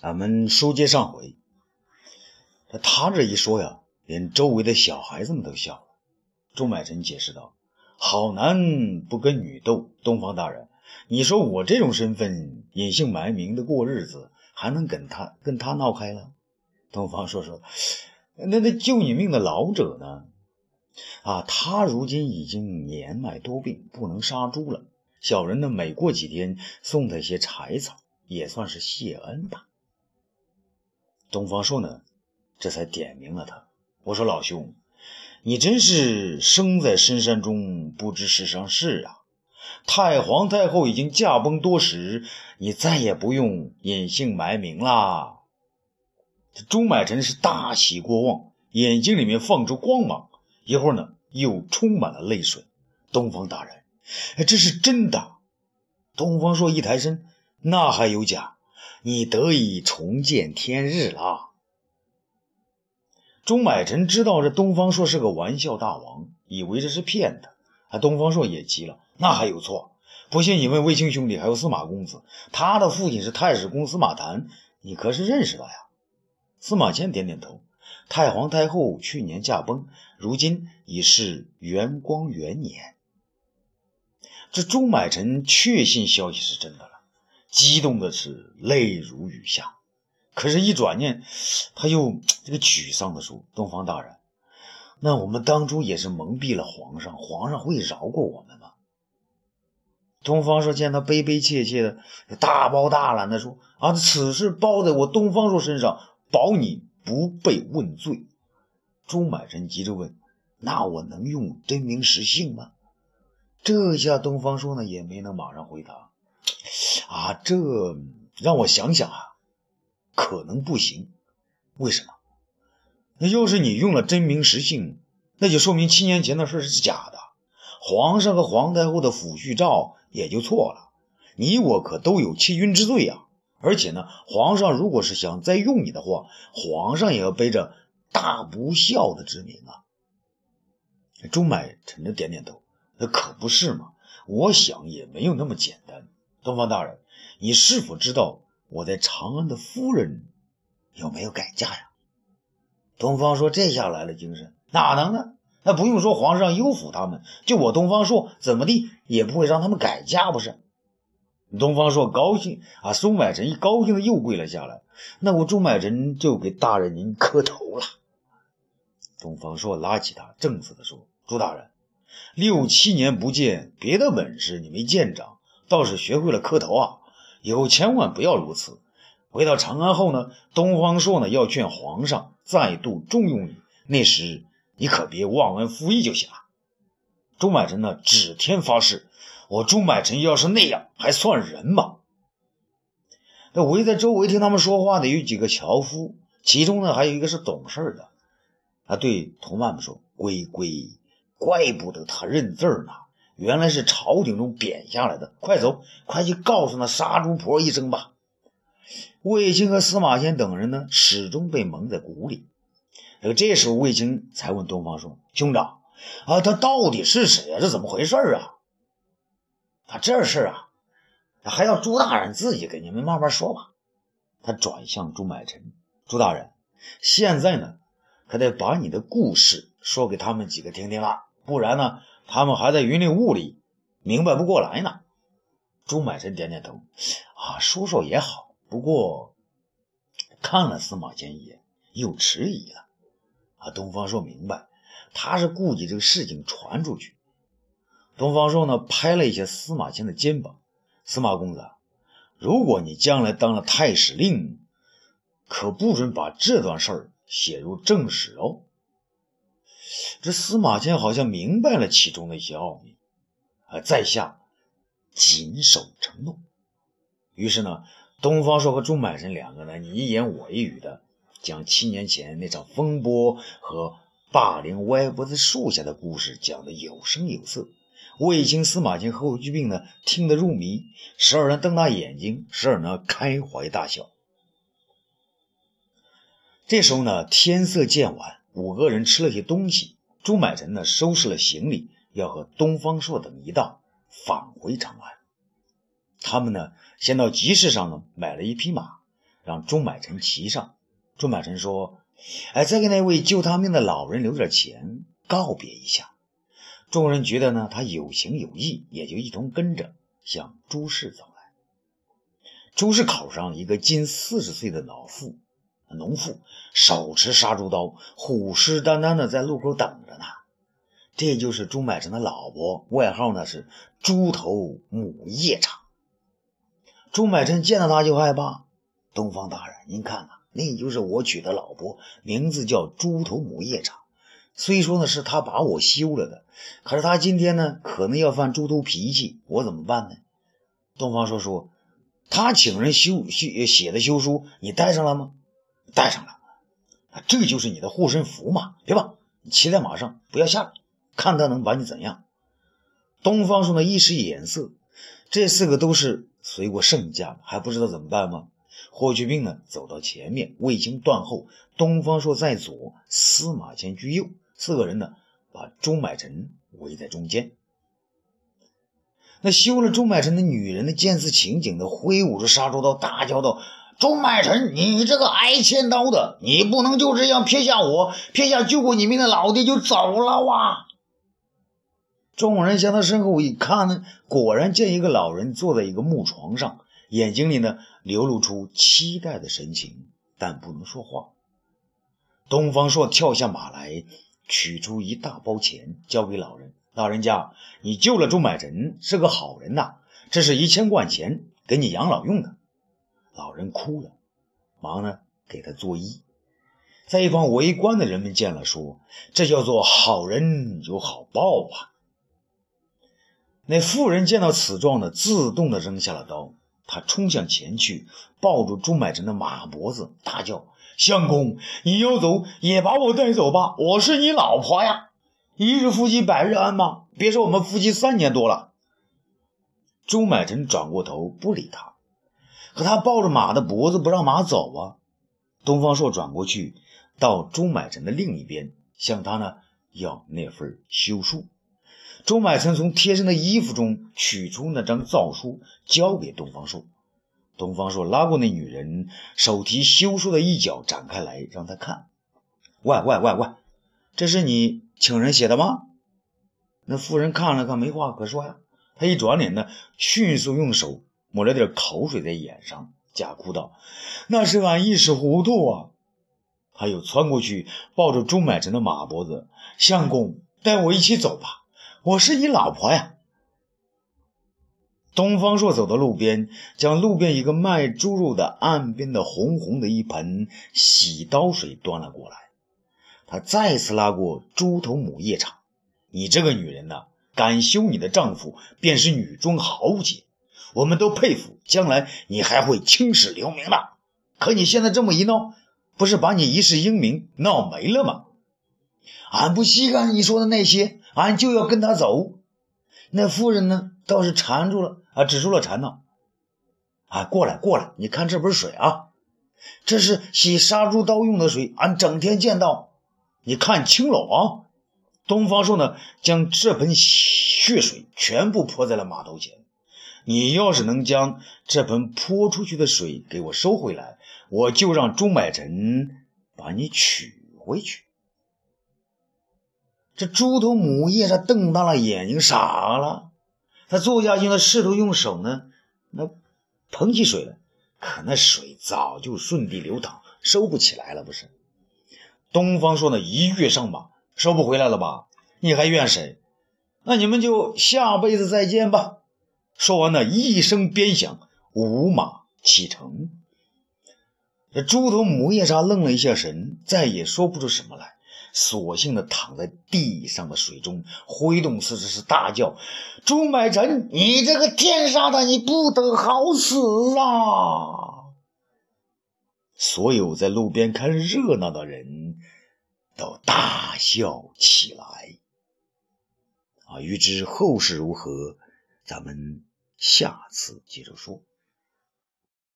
俺们书接上回，他这一说呀，连周围的小孩子们都笑了。钟买臣解释道：“好男不跟女斗，东方大人，你说我这种身份隐姓埋名的过日子，还能跟他跟他闹开了？”东方说：“说，那那救你命的老者呢？啊，他如今已经年迈多病，不能杀猪了。小人呢，每过几天送他些柴草，也算是谢恩吧。”东方朔呢，这才点名了他。我说：“老兄，你真是生在深山中，不知世上事啊！太皇太后已经驾崩多时，你再也不用隐姓埋名啦。”这朱买臣是大喜过望，眼睛里面放出光芒，一会儿呢又充满了泪水。东方大人，这是真的。东方朔一抬身，那还有假？你得以重见天日了。钟买臣知道这东方朔是个玩笑大王，以为这是骗他。啊，东方朔也急了，那还有错？不信你问卫青兄弟，还有司马公子，他的父亲是太史公司马谈，你可是认识他呀？司马迁点点头。太皇太后去年驾崩，如今已是元光元年。这钟买臣确信消息是真的了。激动的是泪如雨下，可是，一转念，他又这个沮丧的说：“东方大人，那我们当初也是蒙蔽了皇上，皇上会饶过我们吗？”东方朔见他悲悲切切的，大包大揽的说：“啊，此事包在我东方朔身上，保你不被问罪。”朱买臣急着问：“那我能用真名实姓吗？”这下东方朔呢也没能马上回答。啊，这让我想想啊，可能不行。为什么？那要是你用了真名实姓，那就说明七年前的事是假的，皇上和皇太后的抚恤诏也就错了。你我可都有欺君之罪啊！而且呢，皇上如果是想再用你的话，皇上也要背着大不孝的之名啊。钟买臣着点点头，那可不是嘛。我想也没有那么简单。东方大人，你是否知道我在长安的夫人有没有改嫁呀？东方说：“这下来了精神，哪能呢？那不用说，皇上优抚他们，就我东方朔怎么地也不会让他们改嫁，不是？”东方朔高兴啊，钟买臣一高兴的又跪了下来。那我钟买臣就给大人您磕头了。东方朔拉起他，正色的说：“朱大人，六七年不见，别的本事你没见长。”倒是学会了磕头啊！以后千万不要如此。回到长安后呢，东方朔呢要劝皇上再度重用你，那时你可别忘恩负义就行了。朱买臣呢指天发誓：我朱买臣要是那样，还算人吗？那围在周围听他们说话的有几个樵夫，其中呢还有一个是懂事的。他对同伴们说：“龟龟，怪不得他认字呢。”原来是朝廷中贬下来的，快走，快去告诉那杀猪婆一声吧。卫青和司马迁等人呢，始终被蒙在鼓里。这个这时候，卫青才问东方说：“兄长啊，他到底是谁啊？这怎么回事啊？”啊这事啊，还要朱大人自己给你们慢慢说吧。他转向朱买臣：“朱大人，现在呢，可得把你的故事说给他们几个听听啊，不然呢？”他们还在云里雾里，明白不过来呢。朱买臣点点头，啊，说说也好。不过看了司马迁一眼，又迟疑了。啊，东方朔明白，他是顾忌这个事情传出去。东方朔呢，拍了一下司马迁的肩膀：“司马公子，如果你将来当了太史令，可不准把这段事儿写入正史哦。”这司马迁好像明白了其中的一些奥秘，啊，在下谨守承诺。于是呢，东方朔和朱买臣两个呢，你一言我一语的将七年前那场风波和霸凌歪脖子树下的故事讲得有声有色。卫青、司马迁和霍去病呢，听得入迷，时而呢瞪大眼睛，时而呢开怀大笑。这时候呢，天色渐晚。五个人吃了些东西，朱买臣呢收拾了行李，要和东方朔等一道返回长安。他们呢先到集市上呢买了一匹马，让朱买臣骑上。朱买臣说：“哎，再给那位救他命的老人留点钱，告别一下。”众人觉得呢，他有情有义，也就一同跟着向朱氏走来。朱氏口上一个近四十岁的老妇，农妇，手持杀猪刀，虎视眈眈的在路口等着呢。这就是朱买臣的老婆，外号呢是猪头母夜叉。朱买臣见到他就害怕。东方大人，您看呐，那就是我娶的老婆，名字叫猪头母夜叉。虽说呢是他把我休了的，可是他今天呢可能要犯猪头脾气，我怎么办呢？东方说说，他请人修修写的休书，你带上了吗？带上了，这就是你的护身符嘛。别怕，你骑在马上，不要下来，看他能把你怎样。东方说呢一使眼色，这四个都是随过圣驾，还不知道怎么办吗？霍去病呢走到前面，卫青断后，东方朔在左，司马迁居右。四个人呢，把钟买臣围在中间。那休了钟买臣的女人呢，见此情景的，挥舞着杀猪刀，大叫道：“钟买臣，你这个挨千刀的，你不能就这样撇下我，撇下救过你命的老爹就走了哇！”众人向他身后一看呢，果然见一个老人坐在一个木床上，眼睛里呢流露出期待的神情，但不能说话。东方朔跳下马来。取出一大包钱，交给老人。老人家，你救了钟买臣，是个好人呐。这是一千贯钱，给你养老用的。老人哭了，忙呢给他作揖。在一旁围观的人们见了，说：“这叫做好人有好报啊。”那妇人见到此状呢，自动的扔下了刀，她冲向前去，抱住朱买臣的马脖子，大叫。相公，你要走也把我带走吧，我是你老婆呀！一日夫妻百日恩嘛？别说我们夫妻三年多了。朱买臣转过头不理他，可他抱着马的脖子不让马走啊。东方朔转过去到朱买臣的另一边，向他呢要那份休书。朱买臣从贴身的衣服中取出那张诏书，交给东方朔。东方朔拉过那女人，手提休书的一角展开来，让她看。喂喂喂喂，这是你请人写的吗？那妇人看了看，没话可说呀。她一转脸呢，迅速用手抹了点口水在眼上，假哭道：“那是俺一时糊涂啊。”他又窜过去，抱着朱买臣的马脖子：“相公，带我一起走吧，我是你老婆呀。”东方朔走到路边，将路边一个卖猪肉的岸边的红红的一盆洗刀水端了过来。他再次拉过猪头母夜叉：“你这个女人呐，敢休你的丈夫，便是女中豪杰，我们都佩服。将来你还会青史留名的。可你现在这么一闹，不是把你一世英名闹没了吗？俺不稀罕你说的那些，俺就要跟他走。那妇人呢，倒是缠住了。”啊，止住了缠呢！啊，过来过来，你看这盆水啊，这是洗杀猪刀用的水，俺整天见到。你看清了啊！东方朔呢，将这盆血水全部泼在了马头前。你要是能将这盆泼出去的水给我收回来，我就让钟买臣把你娶回去。这猪头母夜叉瞪大了眼睛，傻了。他坐下去呢，试图用手呢，那捧起水来，可那水早就顺地流淌，收不起来了。不是？东方朔呢，一跃上马，收不回来了吧？你还怨谁？那你们就下辈子再见吧。说完呢，一声鞭响，五马启程。这猪头母夜叉愣了一下神，再也说不出什么来。索性的躺在地上的水中，挥动四肢，是大叫：“朱买臣，你这个天杀的，你不得好死啊！”所有在路边看热闹的人都大笑起来。啊，欲知后事如何，咱们下次接着说。